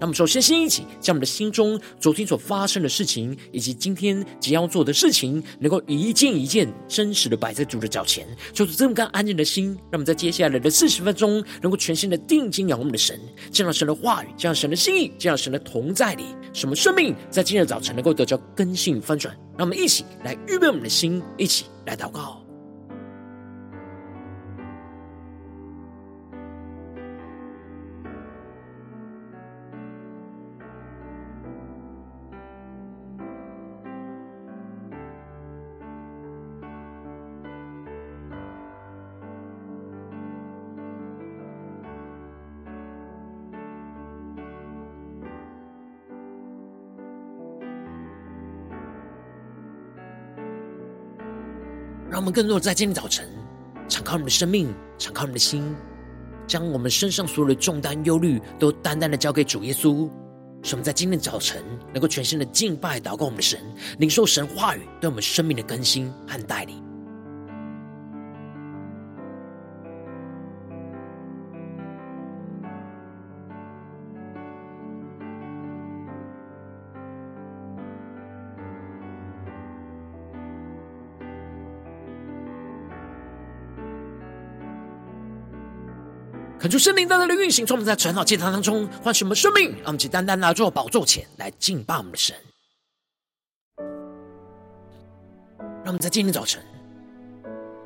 那么，首先先一起将我们的心中昨天所发生的事情，以及今天即将要做的事情，能够一件一件真实的摆在主的脚前，就是这么干安静的心，让我们在接下来的四十分钟，能够全心的定睛仰望我们的神，见到神的话语，见到神的心意，见到神的同在里，使我们生命在今日早晨能够得到更新翻转。让我们一起来预备我们的心，一起来祷告。让我们更多的在今天早晨，敞开我们的生命，敞开我们的心，将我们身上所有的重担、忧虑，都单单的交给主耶稣。使我们在今天早晨，能够全新的敬拜、祷告我们的神，领受神话语对我们生命的更新和带领。恳求圣灵单单的运行，从我们在晨祷祭坛当中唤醒我们生命，让我们去单单拿到宝座前来敬拜我们的神。让我们在今天早晨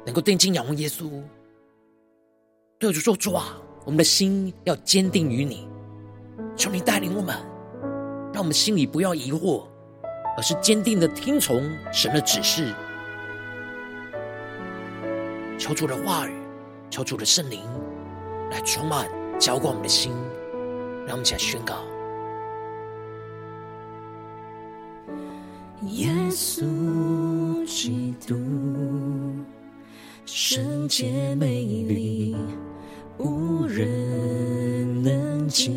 能够定睛仰望耶稣，对主说：“主啊，我们的心要坚定于你，求你带领我们，让我们心里不要疑惑，而是坚定的听从神的指示。求主的话语，求主的圣灵。”来充满、浇灌我们的心，让我们一起来宣告：耶稣基督，圣洁美丽，无人能及，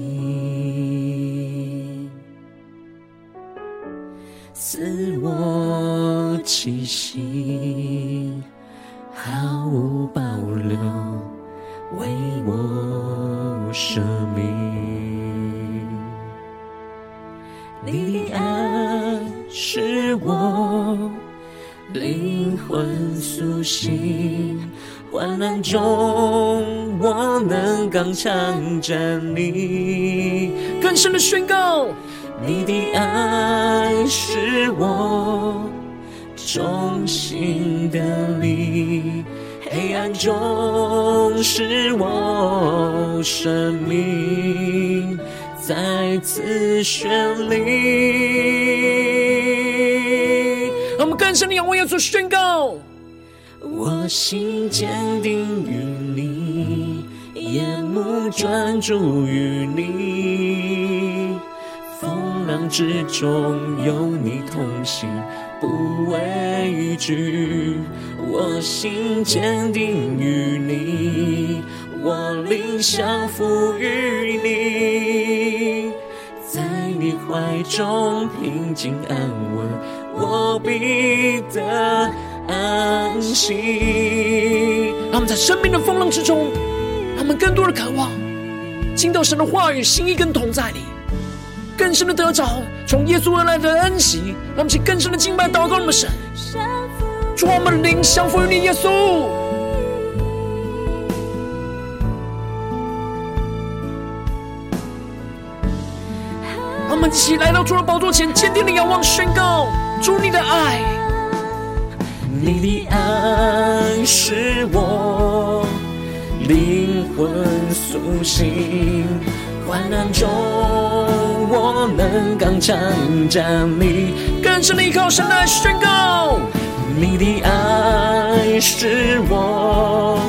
能刚强站立。更深的宣告，你的爱是我重新得力。黑暗中，是我生命再次绚丽。我们更深的仰望要做宣告：我心坚定于，专注于你，风浪之中有你同行。不畏惧，我心坚定于你，我灵降服于你，在你怀中平静安稳，我必得安息。让我们在生命的风浪之中，们更多的渴望，听到神的话语、心意跟同在里。更深的得着从耶稣而来的恩喜，让我们去更深的敬拜祷告我们神，主我们灵降服于你耶稣，让我们一起来到主的宝座前，坚定的仰望宣告主你的爱，你的爱是我灵魂苏醒，患难中。我能刚强站立，更深的依靠神来宣告，你的爱使我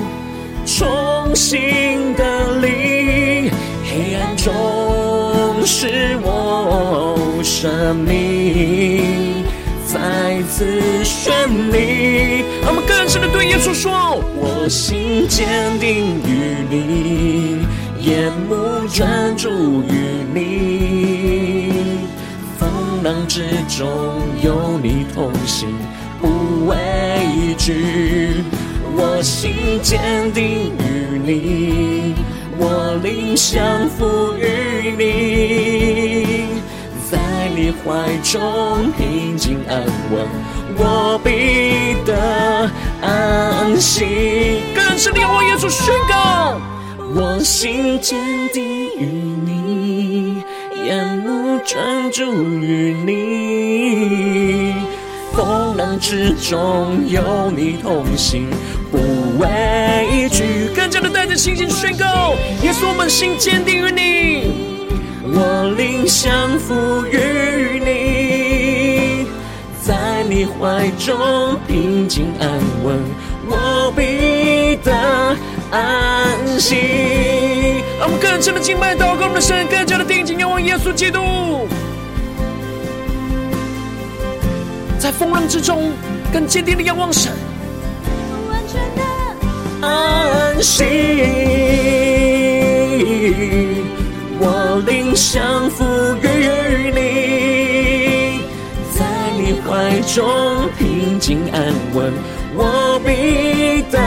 重新得力，黑暗中使我生命再次绚丽。我们更深的对耶稣说：我心坚定于你，眼目专注于你，风浪之中有你同行，不畏惧。我心坚定于你，我灵降服于你，在你怀中平静安稳，我必得安息。更深的仰望耶稣宣告，我心坚定于你，眼目专注于你，风浪之中有你同行。不畏惧，更加的带着信心宣告：耶稣，我们心坚定于你，我灵降服于你，在你怀中平静安稳，我必得安息。让我们更深的敬拜，祷告我们的神，更加的定睛仰望耶稣基督，在风浪之中更坚定的仰望神。安息，灵降服于你，在你怀中平静安稳，我必得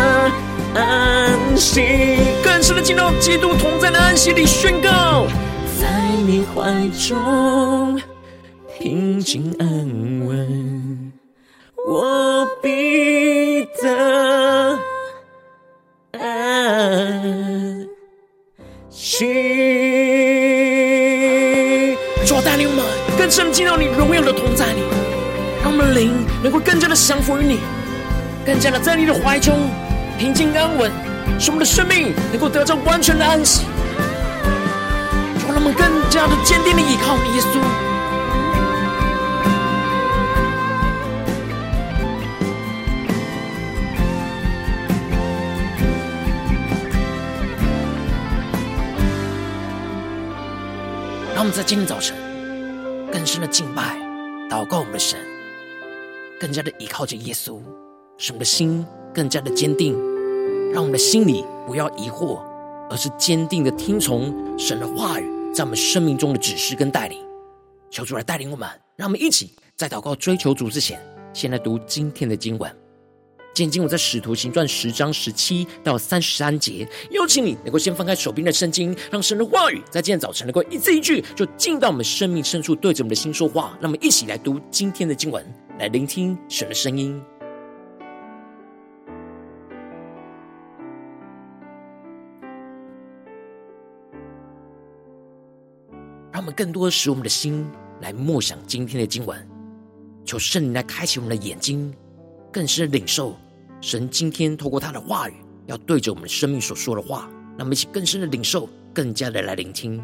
安息。更深的进入基督同在的安息里宣告，在你怀中平静安稳，我必得。安息。更深进到你荣耀的同在里，让我们的灵能够更加的降服于你，更加的在你的怀中平静安稳，使我们的生命能够得到完全的安息。让我们更加的坚定的依靠，耶稣。让我们在今天早晨更深的敬拜、祷告我们的神，更加的依靠着耶稣，使我们的心更加的坚定。让我们的心里不要疑惑，而是坚定的听从神的话语，在我们生命中的指示跟带领。求主来带领我们，让我们一起在祷告追求主之前，先来读今天的经文。今天经文在使徒行传十章十七到三十三节，邀请你能够先翻开手边的圣经，让神的话语在今天早晨能够一字一句就进到我们生命深处，对着我们的心说话。让我们一起来读今天的经文，来聆听神的声音。让我们更多的使我们的心来默想今天的经文，求圣灵来开启我们的眼睛。更深领受神今天透过他的话语，要对着我们生命所说的话，让我们一起更深的领受，更加的来聆听。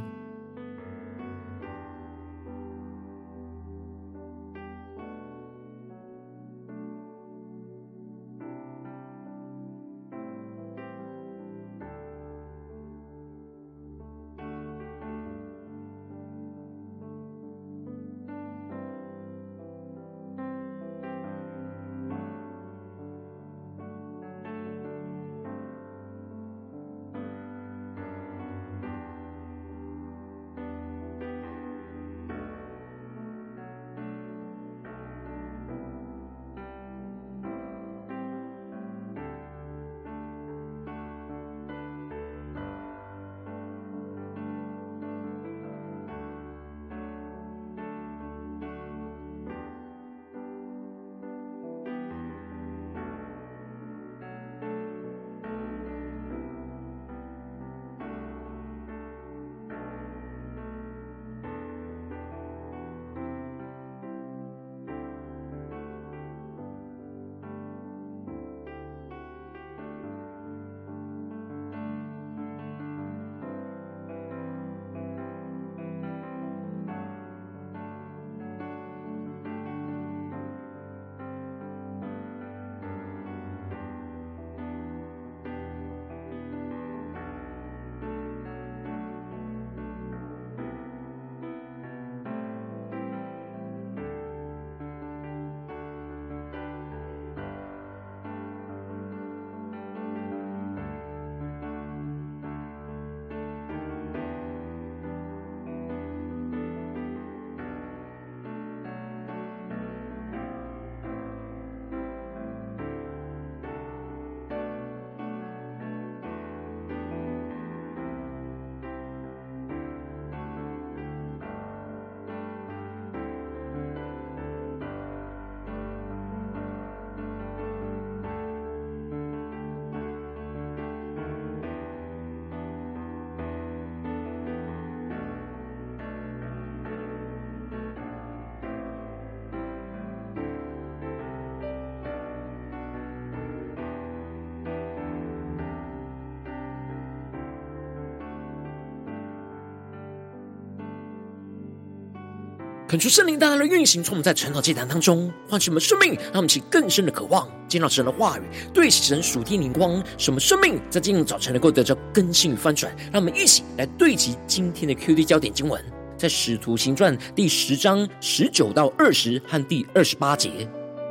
恳求圣灵大大的运行，从我们在晨祷祭坛当中唤醒我们生命，让我们起更深的渴望，见到神的话语，对齐神属天灵光，使我们生命在今日早晨能够得到更新与翻转。让我们一起来对齐今天的 QD 焦点经文，在使徒行传第十章十九到二十和第二十八节。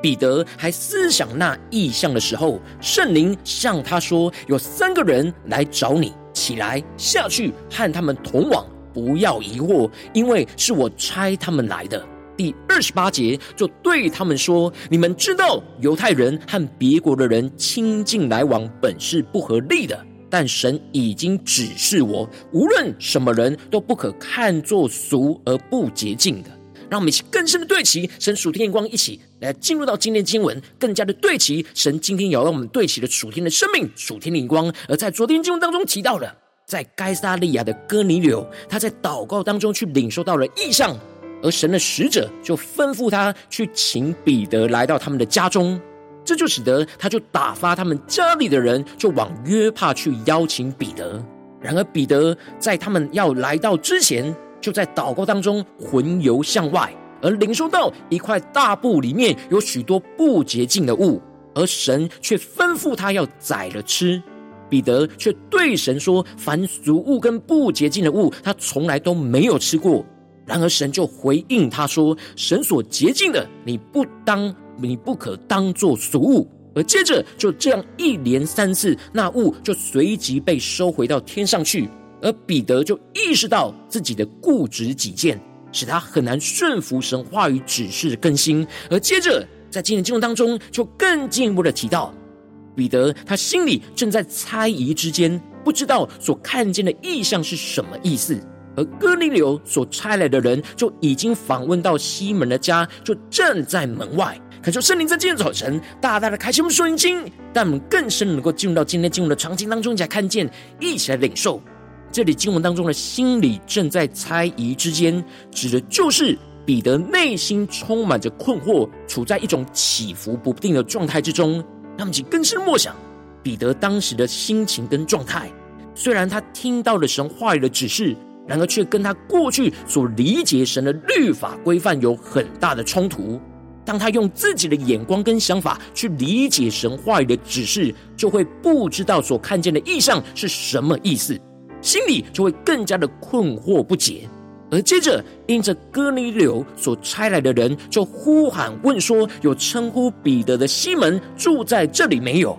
彼得还思想那异象的时候，圣灵向他说：“有三个人来找你，起来下去和他们同往。”不要疑惑，因为是我差他们来的。第二十八节就对他们说：“你们知道，犹太人和别国的人亲近来往本是不合理的，但神已经指示我，无论什么人都不可看作俗而不洁净的。”让我们一起更深的对齐神属天的光，一起来进入到今天经文，更加的对齐神今天要让我们对齐的属天的生命、属天的灵光。而在昨天经文当中提到了。在该撒利亚的哥尼流，他在祷告当中去领受到了异象，而神的使者就吩咐他去请彼得来到他们的家中，这就使得他就打发他们家里的人就往约帕去邀请彼得。然而彼得在他们要来到之前，就在祷告当中魂游向外，而领受到一块大布里面有许多不洁净的物，而神却吩咐他要宰了吃。彼得却对神说：“凡俗物跟不洁净的物，他从来都没有吃过。”然而神就回应他说：“神所洁净的，你不当，你不可当作俗物。”而接着就这样一连三次，那物就随即被收回到天上去。而彼得就意识到自己的固执己见，使他很难顺服神话语指示的更新。而接着在今天经文当中，就更进一步的提到。彼得他心里正在猜疑之间，不知道所看见的异象是什么意思。而哥尼流所差来的人就已经访问到西门的家，就站在门外。恳求圣灵在今天早晨大大的开启我们属灵经，但我们更深能够进入到今天经文的场景当中，一起来看见，一起来领受。这里经文当中的心里正在猜疑之间，指的就是彼得内心充满着困惑，处在一种起伏不定的状态之中。他们去更深默想彼得当时的心情跟状态。虽然他听到了神话语的指示，然而却跟他过去所理解神的律法规范有很大的冲突。当他用自己的眼光跟想法去理解神话语的指示，就会不知道所看见的意象是什么意思，心里就会更加的困惑不解。而接着，因着哥尼流所差来的人就呼喊问说：“有称呼彼得的西门住在这里没有？”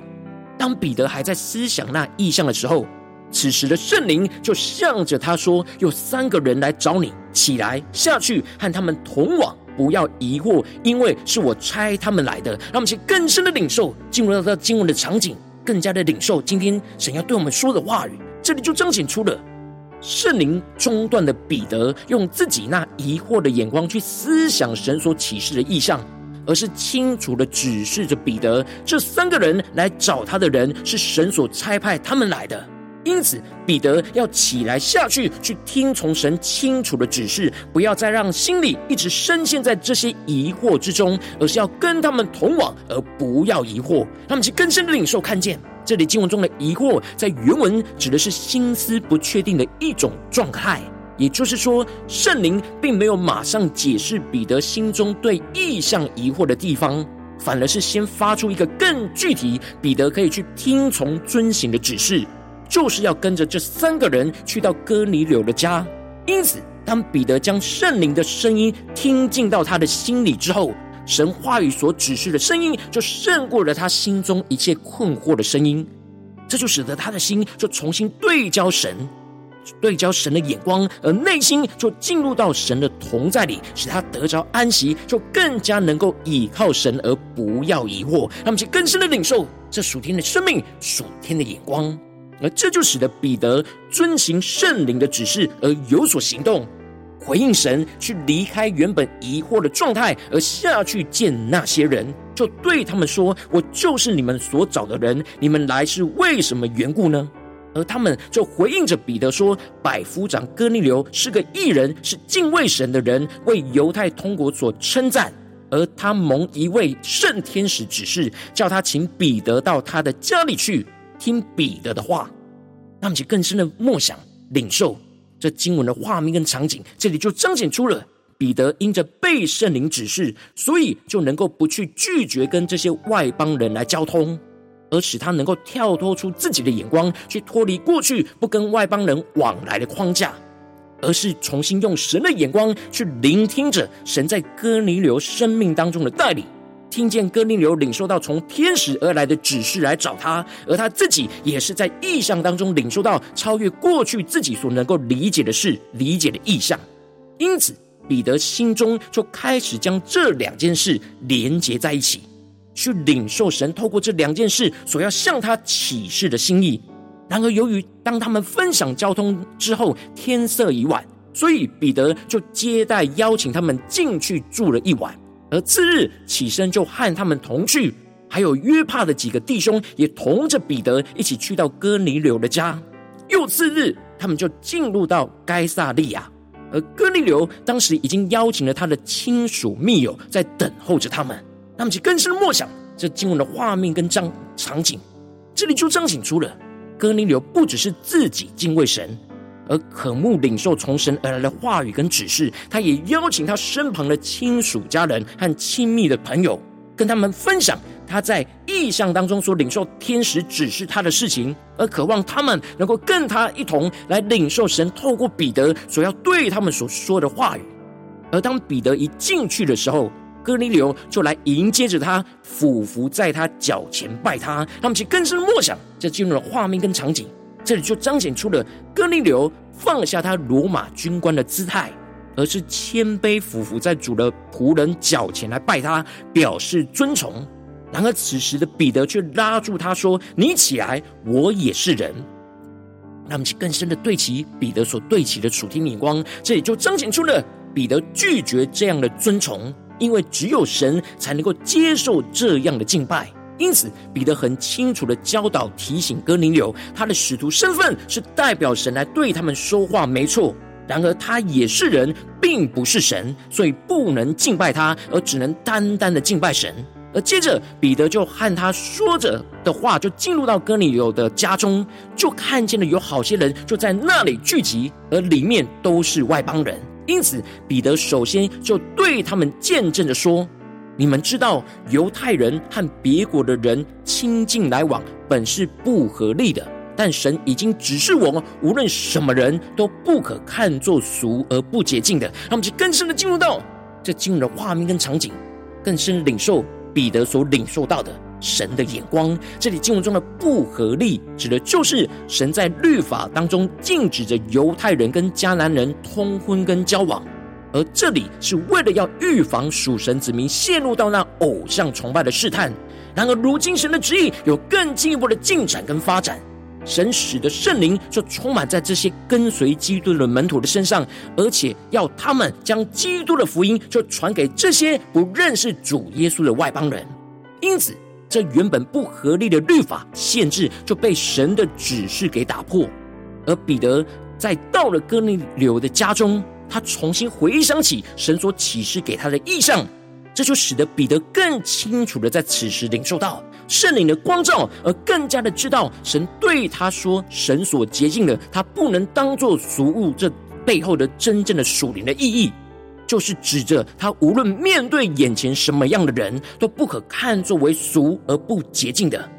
当彼得还在思想那意象的时候，此时的圣灵就向着他说：“有三个人来找你，起来下去和他们同往，不要疑惑，因为是我差他们来的。”让我们去更深的领受，进入到这经文的场景，更加的领受今天神要对我们说的话语。这里就彰显出了。圣灵中断的彼得，用自己那疑惑的眼光去思想神所启示的意象，而是清楚的指示着彼得，这三个人来找他的人是神所差派他们来的。因此，彼得要起来下去，去听从神清楚的指示，不要再让心里一直深陷在这些疑惑之中，而是要跟他们同往，而不要疑惑。他们去更深的领受看见。这里经文中的疑惑，在原文指的是心思不确定的一种状态，也就是说，圣灵并没有马上解释彼得心中对意向疑惑的地方，反而是先发出一个更具体，彼得可以去听从遵行的指示，就是要跟着这三个人去到哥尼流的家。因此，当彼得将圣灵的声音听进到他的心里之后，神话语所指示的声音，就胜过了他心中一切困惑的声音，这就使得他的心就重新对焦神，对焦神的眼光，而内心就进入到神的同在里，使他得着安息，就更加能够倚靠神而不要疑惑。让我们去更深的领受这属天的生命、属天的眼光，而这就使得彼得遵行圣灵的指示而有所行动。回应神，去离开原本疑惑的状态，而下去见那些人，就对他们说：“我就是你们所找的人，你们来是为什么缘故呢？”而他们就回应着彼得说：“百夫长哥尼流是个义人，是敬畏神的人，为犹太通国所称赞。而他蒙一位圣天使指示，叫他请彼得到他的家里去，听彼得的话。”他们就更深的默想领受。这经文的画面跟场景，这里就彰显出了彼得因着被圣灵指示，所以就能够不去拒绝跟这些外邦人来交通，而使他能够跳脱出自己的眼光，去脱离过去不跟外邦人往来的框架，而是重新用神的眼光去聆听着神在哥尼流生命当中的带领。听见哥尼流领受到从天使而来的指示来找他，而他自己也是在意象当中领受到超越过去自己所能够理解的事、理解的意象。因此，彼得心中就开始将这两件事连结在一起，去领受神透过这两件事所要向他启示的心意。然而，由于当他们分享交通之后，天色已晚，所以彼得就接待邀请他们进去住了一晚。而次日起身就和他们同去，还有约帕的几个弟兄也同着彼得一起去到哥尼流的家。又次日，他们就进入到该撒利亚，而哥尼流当时已经邀请了他的亲属密友在等候着他们。他们就更深默想这经文的画面跟场场景，这里就彰显出了哥尼流不只是自己敬畏神。而渴慕领受从神而来的话语跟指示，他也邀请他身旁的亲属、家人和亲密的朋友，跟他们分享他在异象当中所领受天使指示他的事情，而渴望他们能够跟他一同来领受神透过彼得所要对他们所说的话语。而当彼得一进去的时候，哥尼流就来迎接着他，俯伏在他脚前拜他。他们其更深默想，这进入了画面跟场景。这里就彰显出了哥尼流放下他罗马军官的姿态，而是谦卑俯伏在主的仆人脚前来拜他，表示尊崇。然而此时的彼得却拉住他说：“你起来，我也是人。”那么更深的对齐彼得所对齐的属天眼光，这里就彰显出了彼得拒绝这样的尊崇，因为只有神才能够接受这样的敬拜。因此，彼得很清楚的教导、提醒哥尼流，他的使徒身份是代表神来对他们说话，没错。然而，他也是人，并不是神，所以不能敬拜他，而只能单单的敬拜神。而接着，彼得就和他说着的话，就进入到哥尼流的家中，就看见了有好些人就在那里聚集，而里面都是外邦人。因此，彼得首先就对他们见证着说。你们知道，犹太人和别国的人亲近来往本是不合理的，但神已经指示我们，无论什么人都不可看作俗而不洁净的。让我们就更深的进入到这进入的画面跟场景，更深领受彼得所领受到的神的眼光。这里经文中的不合理，指的就是神在律法当中禁止着犹太人跟迦南人通婚跟交往。而这里是为了要预防属神子民陷入到那偶像崇拜的试探。然而，如今神的旨意有更进一步的进展跟发展，神使得圣灵就充满在这些跟随基督的门徒的身上，而且要他们将基督的福音就传给这些不认识主耶稣的外邦人。因此，这原本不合理的律法限制就被神的指示给打破。而彼得在到了哥尼流的家中。他重新回想起神所启示给他的意象，这就使得彼得更清楚的在此时领受到圣灵的光照，而更加的知道神对他说：“神所洁净的，他不能当作俗物。”这背后的真正的属灵的意义，就是指着他无论面对眼前什么样的人，都不可看作为俗而不洁净的。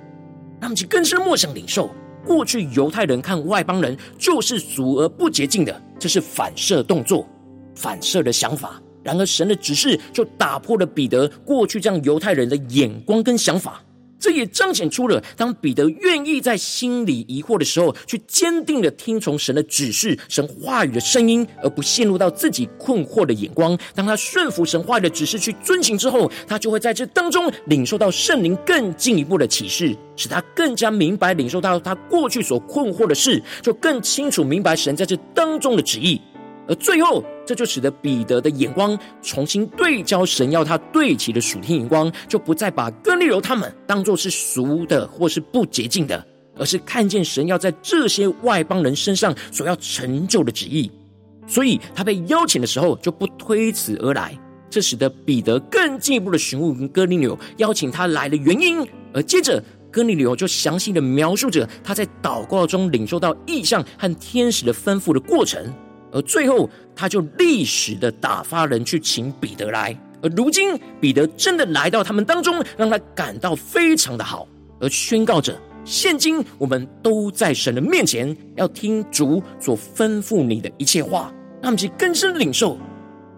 那么，就更深默想领受。过去犹太人看外邦人就是俗而不洁净的，这是反射动作、反射的想法。然而神的指示就打破了彼得过去这样犹太人的眼光跟想法。这也彰显出了，当彼得愿意在心里疑惑的时候，去坚定的听从神的指示、神话语的声音，而不陷入到自己困惑的眼光。当他顺服神话语的指示去遵行之后，他就会在这当中领受到圣灵更进一步的启示，使他更加明白领受到 他过去所困惑的事，就更清楚明白神在这当中的旨意。而最后，这就使得彼得的眼光重新对焦神要他对齐的属天眼光，就不再把哥尼流他们当作是俗的或是不洁净的，而是看见神要在这些外邦人身上所要成就的旨意。所以他被邀请的时候就不推辞而来，这使得彼得更进一步的询问哥尼流邀请他来的原因。而接着哥尼流就详细的描述着他在祷告中领受到异象和天使的吩咐的过程。而最后他就历史的打发人去请彼得来。而如今彼得真的来到他们当中，让他感到非常的好，而宣告着：现今我们都在神的面前，要听主所吩咐你的一切话。那么，其更深领受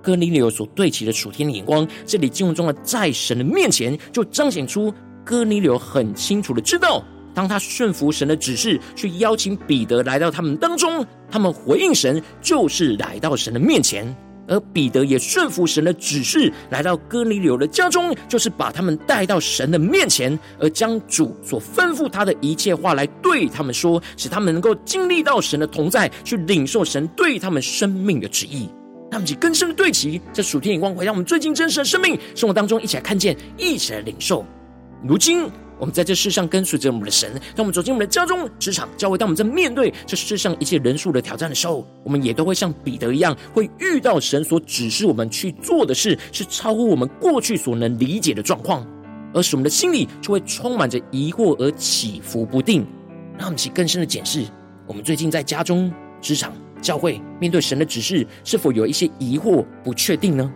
哥尼流所对齐的属天的眼光。这里经文中的在神的面前，就彰显出哥尼流很清楚的知道，当他顺服神的指示，去邀请彼得来到他们当中，他们回应神，就是来到神的面前。而彼得也顺服神的指示，来到哥尼流的家中，就是把他们带到神的面前，而将主所吩咐他的一切话来对他们说，使他们能够经历到神的同在，去领受神对他们生命的旨意。那么，就更深的对齐这属天眼光，回到我们最近真实的生命生活当中一起来看见，一起来领受。如今。我们在这世上跟随着我们的神，当我们走进我们的家中、职场、教会，当我们在面对这世上一切人数的挑战的时候，我们也都会像彼得一样，会遇到神所指示我们去做的事，是超乎我们过去所能理解的状况，而使我们的心里就会充满着疑惑而起伏不定。让我们去更深的检视，我们最近在家中、职场、教会面对神的指示，是否有一些疑惑、不确定呢？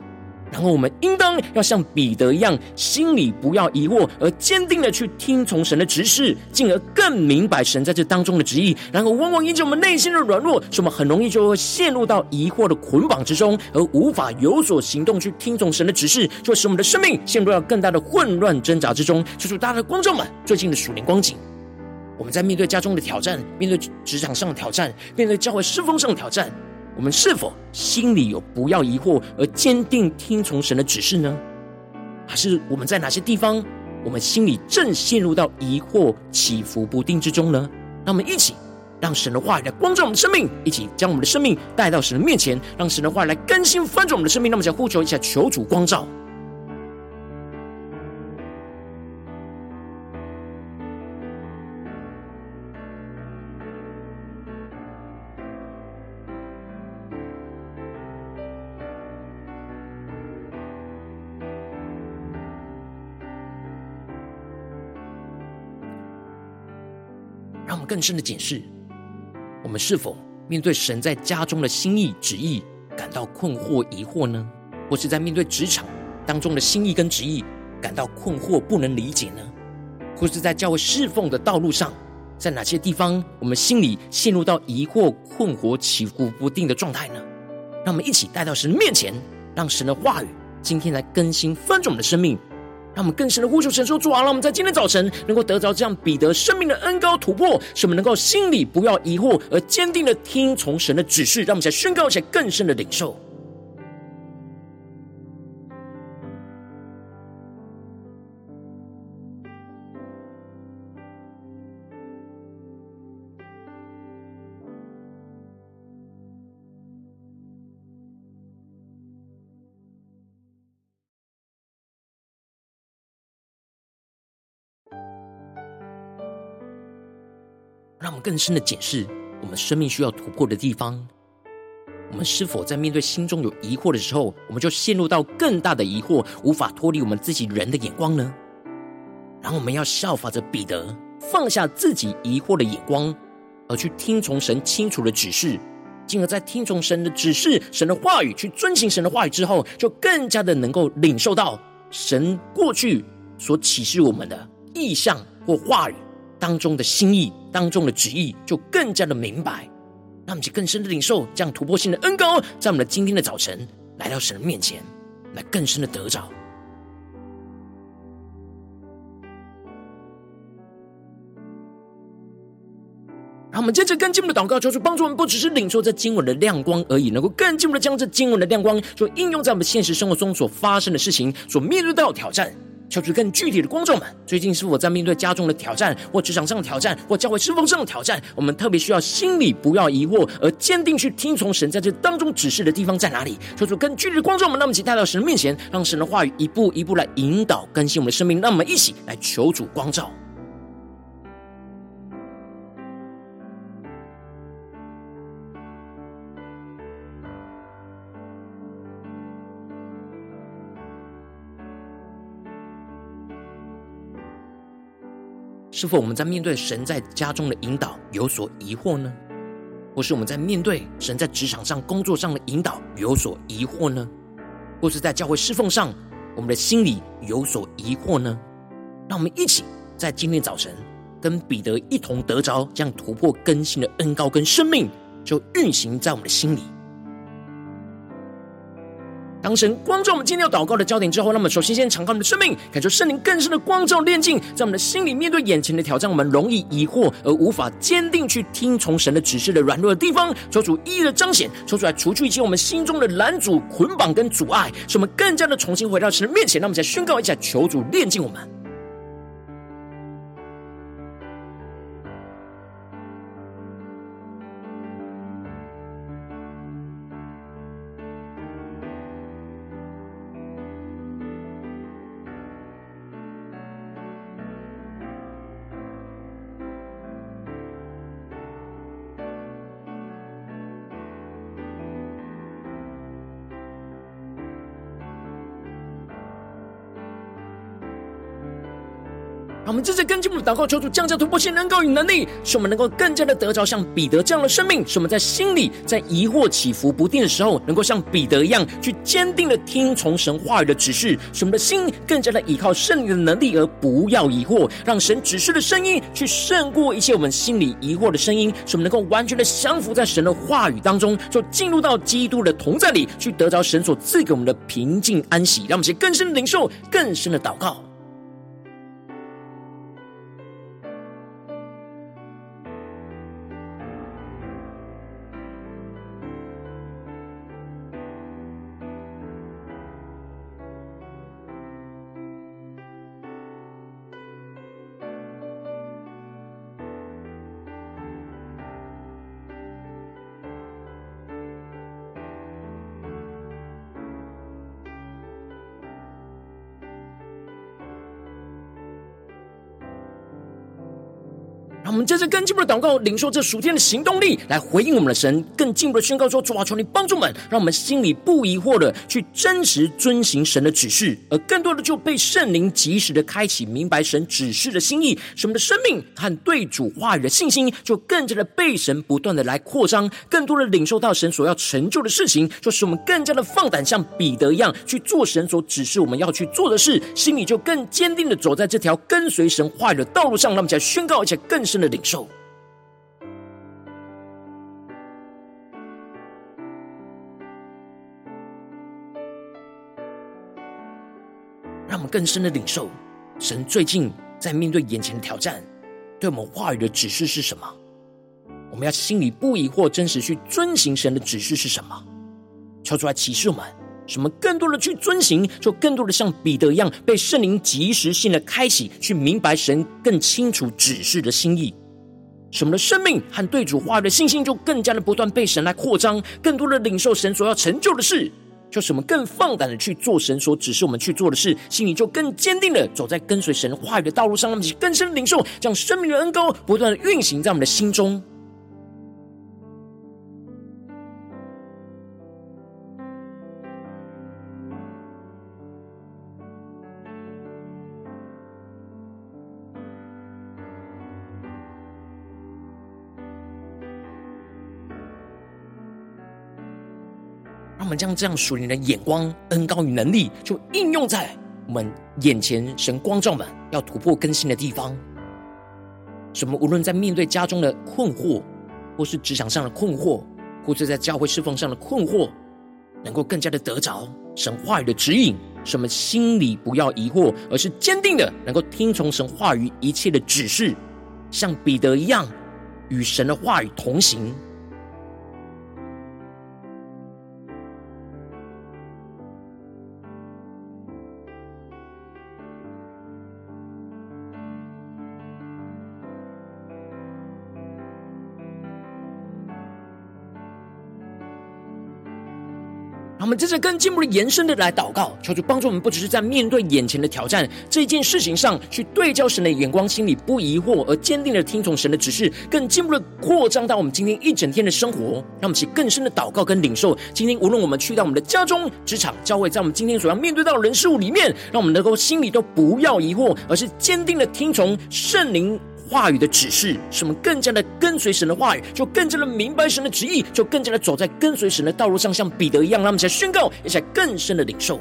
然后我们应当要像彼得一样，心里不要疑惑，而坚定的去听从神的指示，进而更明白神在这当中的旨意。然后往往因着我们内心的软弱，使我们很容易就会陷入到疑惑的捆绑之中，而无法有所行动去听从神的指示，就会使我们的生命陷入到更大的混乱挣扎之中。求主大家的观众们，最近的属灵光景，我们在面对家中的挑战，面对职场上的挑战，面对教会侍奉上的挑战。我们是否心里有不要疑惑而坚定听从神的指示呢？还是我们在哪些地方，我们心里正陷入到疑惑起伏不定之中呢？那我们一起让神的话语来光照我们的生命，一起将我们的生命带到神的面前，让神的话语来更新翻转我们的生命。那么，想呼求一下，求主光照。让我们更深的检视，我们是否面对神在家中的心意旨意感到困惑疑惑呢？或是在面对职场当中的心意跟旨意感到困惑不能理解呢？或是在教会侍奉的道路上，在哪些地方我们心里陷入到疑惑困惑起伏不定的状态呢？让我们一起带到神面前，让神的话语今天来更新翻转我们的生命。让我们更深的呼求神说：“主啊，让我们在今天早晨能够得着这样彼得生命的恩高突破，使我们能够心里不要疑惑，而坚定的听从神的指示。让我们在宣告，且更深的领受。”更深的检视我们生命需要突破的地方。我们是否在面对心中有疑惑的时候，我们就陷入到更大的疑惑，无法脱离我们自己人的眼光呢？然后我们要效法着彼得，放下自己疑惑的眼光，而去听从神清楚的指示，进而在听从神的指示、神的话语，去遵行神的话语之后，就更加的能够领受到神过去所启示我们的意象或话语当中的心意。当中的旨意就更加的明白，那么就更深的领受这样突破性的恩膏，在我们的今天的早晨来到神的面前，来更深的得着。让我们接着更进一步的祷告，求主帮助我们，不只是领受这经文的亮光而已，能够更进一步的将这经文的亮光，就应用在我们现实生活中所发生的事情，所面对到的挑战。求主更具体的观众们，最近是否在面对家中的挑战，或职场上的挑战，或教会侍奉上的挑战？我们特别需要心里不要疑惑，而坚定去听从神在这当中指示的地方在哪里？求主更具体的观众们，那么请带到神的面前，让神的话语一步一步来引导更新我们的生命。让我们一起来求主光照。是否我们在面对神在家中的引导有所疑惑呢？或是我们在面对神在职场上、工作上的引导有所疑惑呢？或是在教会侍奉上，我们的心里有所疑惑呢？让我们一起在今天早晨跟彼得一同得着这样突破更新的恩膏跟生命，就运行在我们的心里。当神光照我们今天要祷告的焦点之后，那么首先先敞开我们的生命，感受圣灵更深的光照炼境，在我们的心里面对眼前的挑战，我们容易疑惑而无法坚定去听从神的指示的软弱的地方，求主一一的彰显，求主来除去一切我们心中的拦阻、捆绑跟阻碍，使我们更加的重新回到神的面前。那么再宣告一下，求主炼境我们。们这跟进我们的祷告，求主降下突破性能够与能力，使我们能够更加的得着像彼得这样的生命，使我们在心里在疑惑起伏不定的时候，能够像彼得一样去坚定的听从神话语的指示，使我们的心更加的依靠圣灵的能力，而不要疑惑，让神指示的声音去胜过一切我们心里疑惑的声音，使我们能够完全的降服在神的话语当中，就进入到基督的同在里，去得着神所赐给我们的平静安息，让我们去更深的领受，更深的祷告。们接着更进步的祷告，领受这属天的行动力，来回应我们的神。更进一步的宣告说：“主啊，求你帮助我们，让我们心里不疑惑的去真实遵行神的指示，而更多的就被圣灵及时的开启，明白神指示的心意。使我们的生命和对主话语的信心，就更加的被神不断的来扩张，更多的领受到神所要成就的事情，就使我们更加的放胆，像彼得一样去做神所指示我们要去做的事，心里就更坚定的走在这条跟随神话语的道路上。让我们来宣告，而且更深的领受，让我们更深的领受神最近在面对眼前的挑战，对我们话语的指示是什么？我们要心里不疑惑，真实去遵行神的指示是什么？敲出来启示我们，使我们更多的去遵行，就更多的像彼得一样，被圣灵及时性的开启，去明白神更清楚指示的心意。使我们的生命和对主话语的信心就更加的不断被神来扩张，更多的领受神所要成就的事，就使我们更放胆的去做神所指示我们去做的事，心里就更坚定的走在跟随神话语的道路上，让我们更深领受，将生命的恩膏不断的运行在我们的心中。将这样属灵的眼光、恩膏与能力，就应用在我们眼前神光照们要突破更新的地方。什么？无论在面对家中的困惑，或是职场上的困惑，或是在教会侍奉上的困惑，能够更加的得着神话语的指引。什么？心里不要疑惑，而是坚定的能够听从神话语一切的指示，像彼得一样，与神的话语同行。我们接着更进一步的延伸的来祷告，求主帮助我们，不只是在面对眼前的挑战这件事情上去对焦神的眼光，心里不疑惑，而坚定的听从神的指示，更进一步的扩张到我们今天一整天的生活，让我们起更深的祷告跟领受。今天无论我们去到我们的家中、职场、教会，在我们今天所要面对到的人事物里面，让我们能够心里都不要疑惑，而是坚定的听从圣灵话语的指示，使我们更加的跟随神的话语，就更加的明白神的旨意，就更加的走在跟随神的道路上，像彼得一样，让我们一起来宣告，一起来更深的领受。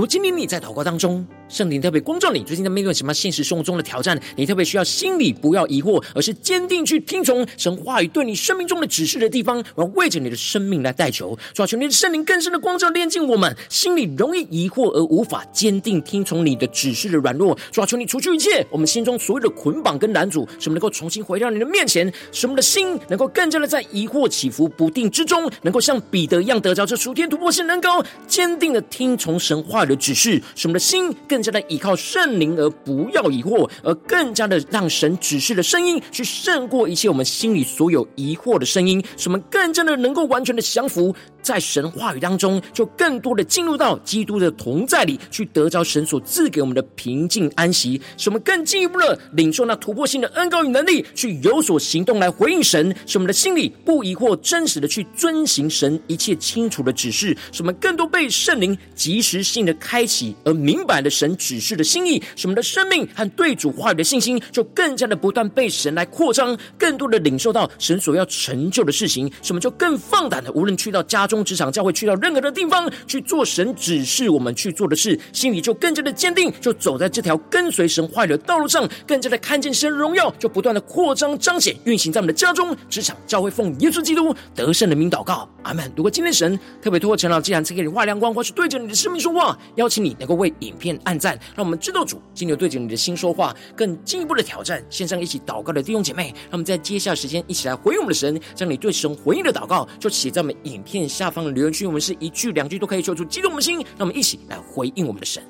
如今天你在祷告当中，圣灵特别光照你，最近在面对什么现实生活中的挑战？你特别需要心里不要疑惑，而是坚定去听从神话语对你生命中的指示的地方。我要为着你的生命来代求，主啊，求你的圣灵更深的光照，炼净我们心里容易疑惑而无法坚定听从你的指示的软弱。主啊，求你除去一切我们心中所有的捆绑跟拦阻，使我们能够重新回到你的面前，使我们的心能够更加的在疑惑起伏不定之中，能够像彼得一样得着这属天突破性能够坚定的听从神话语的指示，使我们的心更。更加的依靠圣灵，而不要疑惑，而更加的让神指示的声音去胜过一切我们心里所有疑惑的声音，使我们更加的能够完全的降服在神话语当中，就更多的进入到基督的同在里，去得着神所赐给我们的平静安息，使我们更进一步的领受那突破性的恩膏与能力，去有所行动来回应神，使我们的心里不疑惑，真实的去遵行神一切清楚的指示，使我们更多被圣灵及时性的开启而明白的神。指示的心意，使我们的生命和对主话语的信心，就更加的不断被神来扩张，更多的领受到神所要成就的事情，使我们就更放胆的，无论去到家中、职场、教会，去到任何的地方去做神指示我们去做的事，心里就更加的坚定，就走在这条跟随神话语的道路上，更加的看见神荣耀，就不断的扩张彰显运行在我们的家中、职场、教会，奉耶稣基督得胜的名祷告，阿门。如果今天神特别透过陈老，既然赐给你话亮光，或是对着你的生命说话，邀请你能够为影片按赞，让我们知道主今天对着你的心说话，更进一步的挑战。线上一起祷告的弟兄姐妹，让我们在接下来时间一起来回应我们的神，将你对神回应的祷告就写在我们影片下方的留言区。我们是一句两句都可以说出激动我们的心，让我们一起来回应我们的神。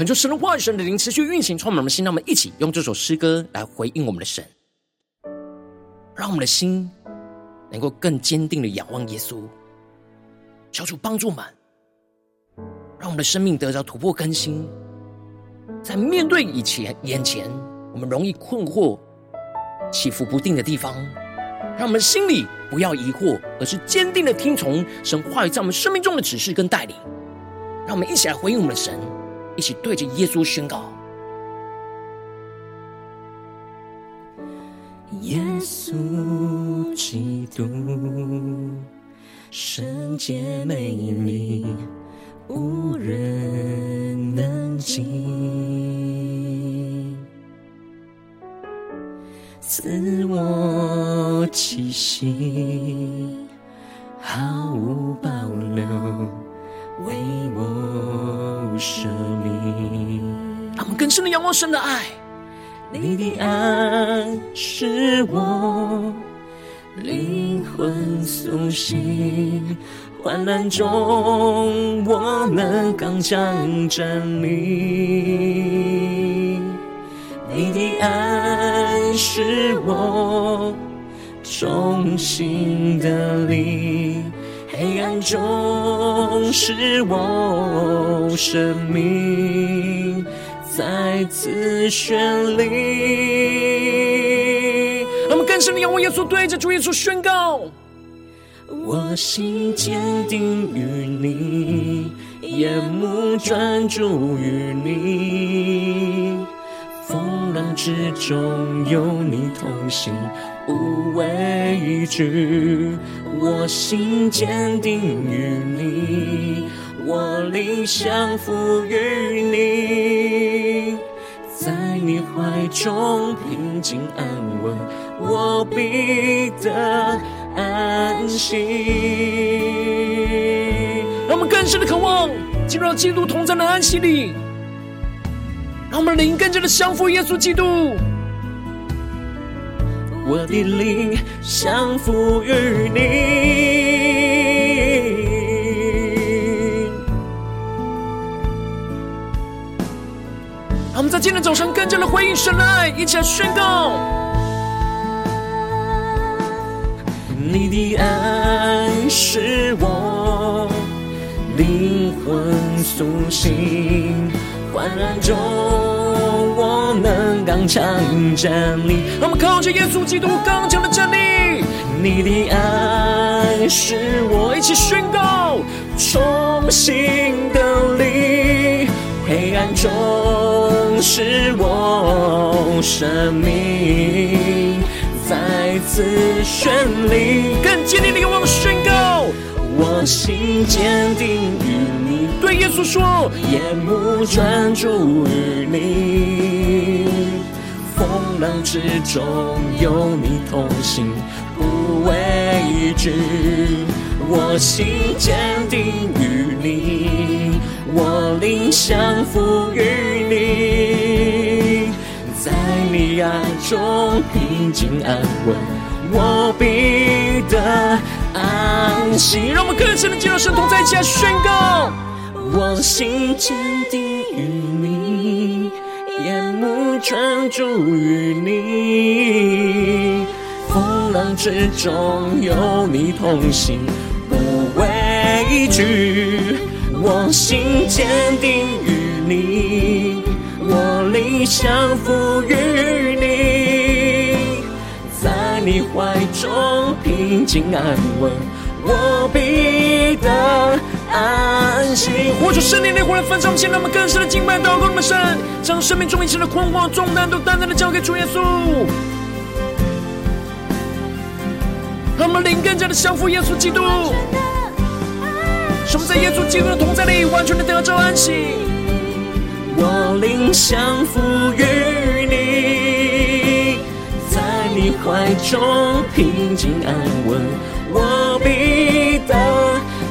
恳求神的话语、神的灵持续运行，充满我们的心。让我们一起用这首诗歌来回应我们的神，让我们的心能够更坚定的仰望耶稣，求主帮助我们，让我们的生命得着突破更新。在面对以前眼前我们容易困惑、起伏不定的地方，让我们心里不要疑惑，而是坚定的听从神话语在我们生命中的指示跟带领。让我们一起来回应我们的神。一起对着耶稣宣告：耶稣基督，圣洁美丽，无人能及，赐我气息，毫无保留。为我舍命，让我们更深的仰望神的爱。你的爱是我灵魂苏醒，患难中我能刚强站立。你的爱是我中心的力，黑暗中是我生命再次绚丽。让我们更深的仰望耶稣，对着主耶稣宣告：我心坚定于你，眼目专注于你。风浪之中有你同行，无畏惧。我心坚定于你，我灵降服于你，在你怀中平静安稳，我必得安息。让我们更深的渴望进入到基督同在的安息里。让我们灵更加的降服耶稣基督，我的灵降服于你。我们在今天早晨更加的回应神的爱，一起来宣告：你的爱是我灵魂苏醒。患难中，能刚强站立。让我们靠着耶稣基督刚强的站立。你的爱是我一起宣告重新的力，黑暗中是我生命再次绚丽。更坚定的仰望宣告，我心坚定于。对耶稣说，眼目专注于你，风浪之中有你同行，不畏惧。我心坚定于你，我灵降服于你，在你爱中平静安稳，我必得息。让我们更深的进入神同在一起来宣告。我心坚定于你，眼目专注于你，风浪之中有你同行，不畏惧。我心坚定于你，我理想赋予你，你怀中平静安稳，我必得。安息，活出圣灵烈火的焚烧，现在我们更深的敬拜祷告，我们神将生命中一切的困惑重担都单单的交给主耶稣，让我们灵更加的降服耶稣基督，使我们在耶稣基督的同在里完全的得着安息。我灵降服于，你怀中平静安稳，我必得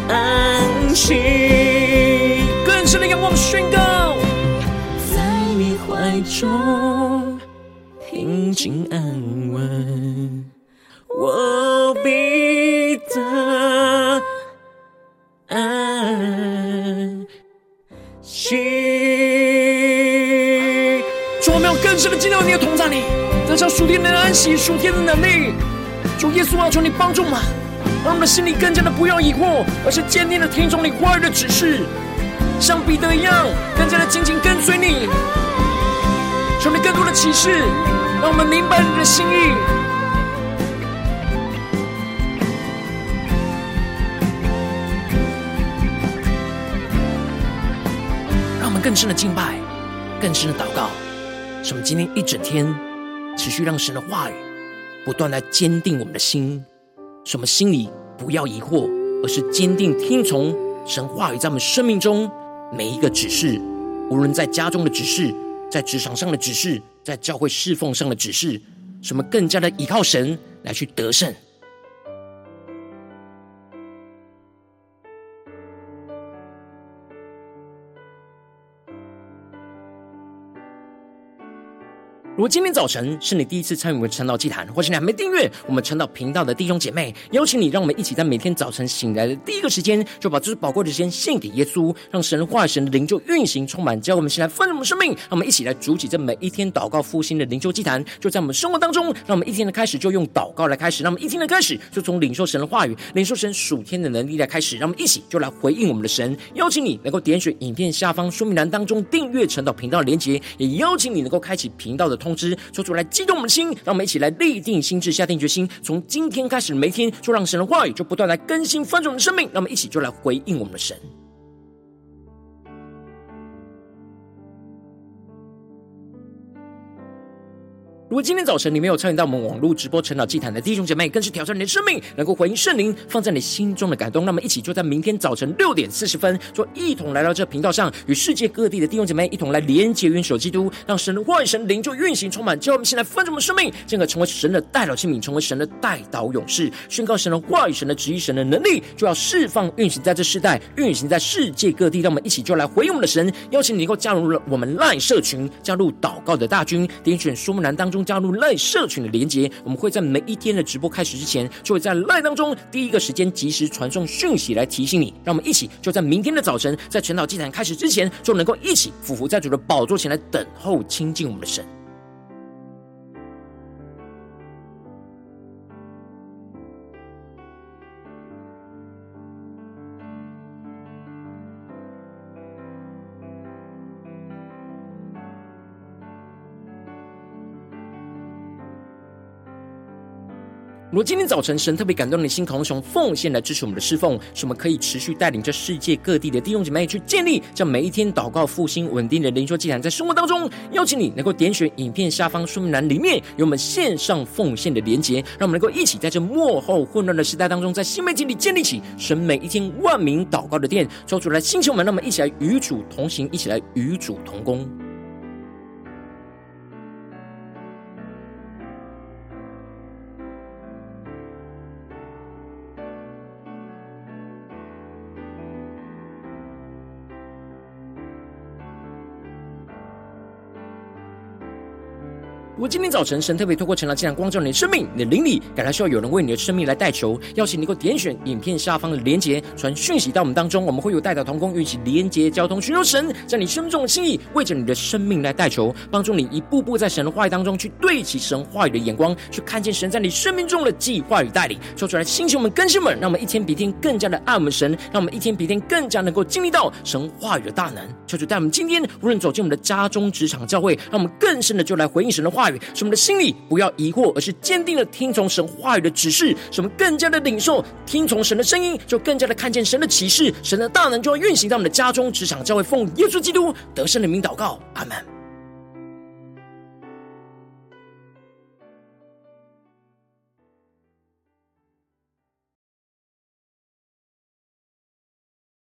安息，更深的仰望宣告，在你怀中平静安稳，我必得安息。主，我们要更深的进到你的同在里，得着属天的安息、属天的能力。主耶稣啊，求你帮助嘛。让我们的心里更加的不要疑惑，而是坚定的听从你话语的指示，像彼得一样，更加的紧紧跟随你。求你更多的启示，让我们明白你的心意。让我们更深的敬拜，更深的祷告，使我们今天一整天持续让神的话语不断来坚定我们的心。使我们心里不要疑惑，而是坚定听从神话语，在我们生命中每一个指示，无论在家中的指示，在职场上的指示，在教会侍奉上的指示，什么更加的依靠神来去得胜。如果今天早晨是你第一次参与我们晨祷祭坛，或是你还没订阅我们晨祷频道的弟兄姐妹，邀请你，让我们一起在每天早晨醒来的第一个时间，就把这宝贵的时间献给耶稣，让神的话、神的灵就运行充满，教我们起来丰盛我们生命。让我们一起来筑起这每一天祷告复兴的灵修祭坛，就在我们生活当中。让我们一天的开始就用祷告来开始，让我们一天的开始就从领受神的话语、领受神属天的能力来开始。让我们一起就来回应我们的神。邀请你能够点选影片下方说明栏当中订阅晨祷频道的连结，也邀请你能够开启频道的通通知，说出来。激动我们的心，让我们一起来立定心智，下定决心，从今天开始每一天，就让神的话语就不断来更新翻转我们的生命。让我们一起就来回应我们的神。如果今天早晨你没有参与到我们网络直播晨祷祭坛的弟兄姐妹，更是挑战你的生命，能够回应圣灵放在你心中的感动。那么，一起就在明天早晨六点四十分，就一同来到这频道上，与世界各地的弟兄姐妹一同来连结、元首基督，让神的话语、神灵就运行充满，叫我们现在分盛我们生命，进而成为神的代祷器皿，成为神的代祷勇士，宣告神的话语、神的旨意、神的能力，就要释放、运行在这世代，运行在世界各地。让我们一起就来回应我们的神，邀请你能够加入了我们赖社群，加入祷告的大军，点选说明栏当中。加入赖社群的连接，我们会在每一天的直播开始之前，就会在赖当中第一个时间及时传送讯息来提醒你。让我们一起就在明天的早晨，在晨岛祭坛开始之前，就能够一起俯伏在主的宝座前来等候亲近我们的神。如果今天早晨神特别感动你的心，同时用奉献来支持我们的侍奉，使我们可以持续带领着世界各地的弟兄姐妹去建立这每一天祷告复兴稳定的灵修祭坛，在生活当中，邀请你能够点选影片下方说明栏里面有我们线上奉献的连结，让我们能够一起在这幕后混乱的时代当中，在新媒体里建立起神每一天万名祷告的殿，抽出来星球们，让我们一起来与主同行，一起来与主同工。如果今天早晨神特别透过晨祷祭坛光照你的生命，你的灵里感到需要有人为你的生命来代求，邀请你能够点选影片下方的连结，传讯息到我们当中，我们会有代表同工与其连结交通，寻求神在你生命中的心意，为着你的生命来代求，帮助你一步步在神的话语当中去对齐神话语的眼光，去看见神在你生命中的计划与带领。说出来，星球们、更新们，让我们一天比一天更加的爱我们神，让我们一天比一天更加能够经历到神话语的大能。求主带我们今天无论走进我们的家中、职场、教会，让我们更深的就来回应神的话语。使我们的心里不要疑惑，而是坚定的听从神话语的指示。使我们更加的领受，听从神的声音，就更加的看见神的启示，神的大能就会运行在我们的家中、职场、教会，奉耶稣基督得胜的名祷告，阿门。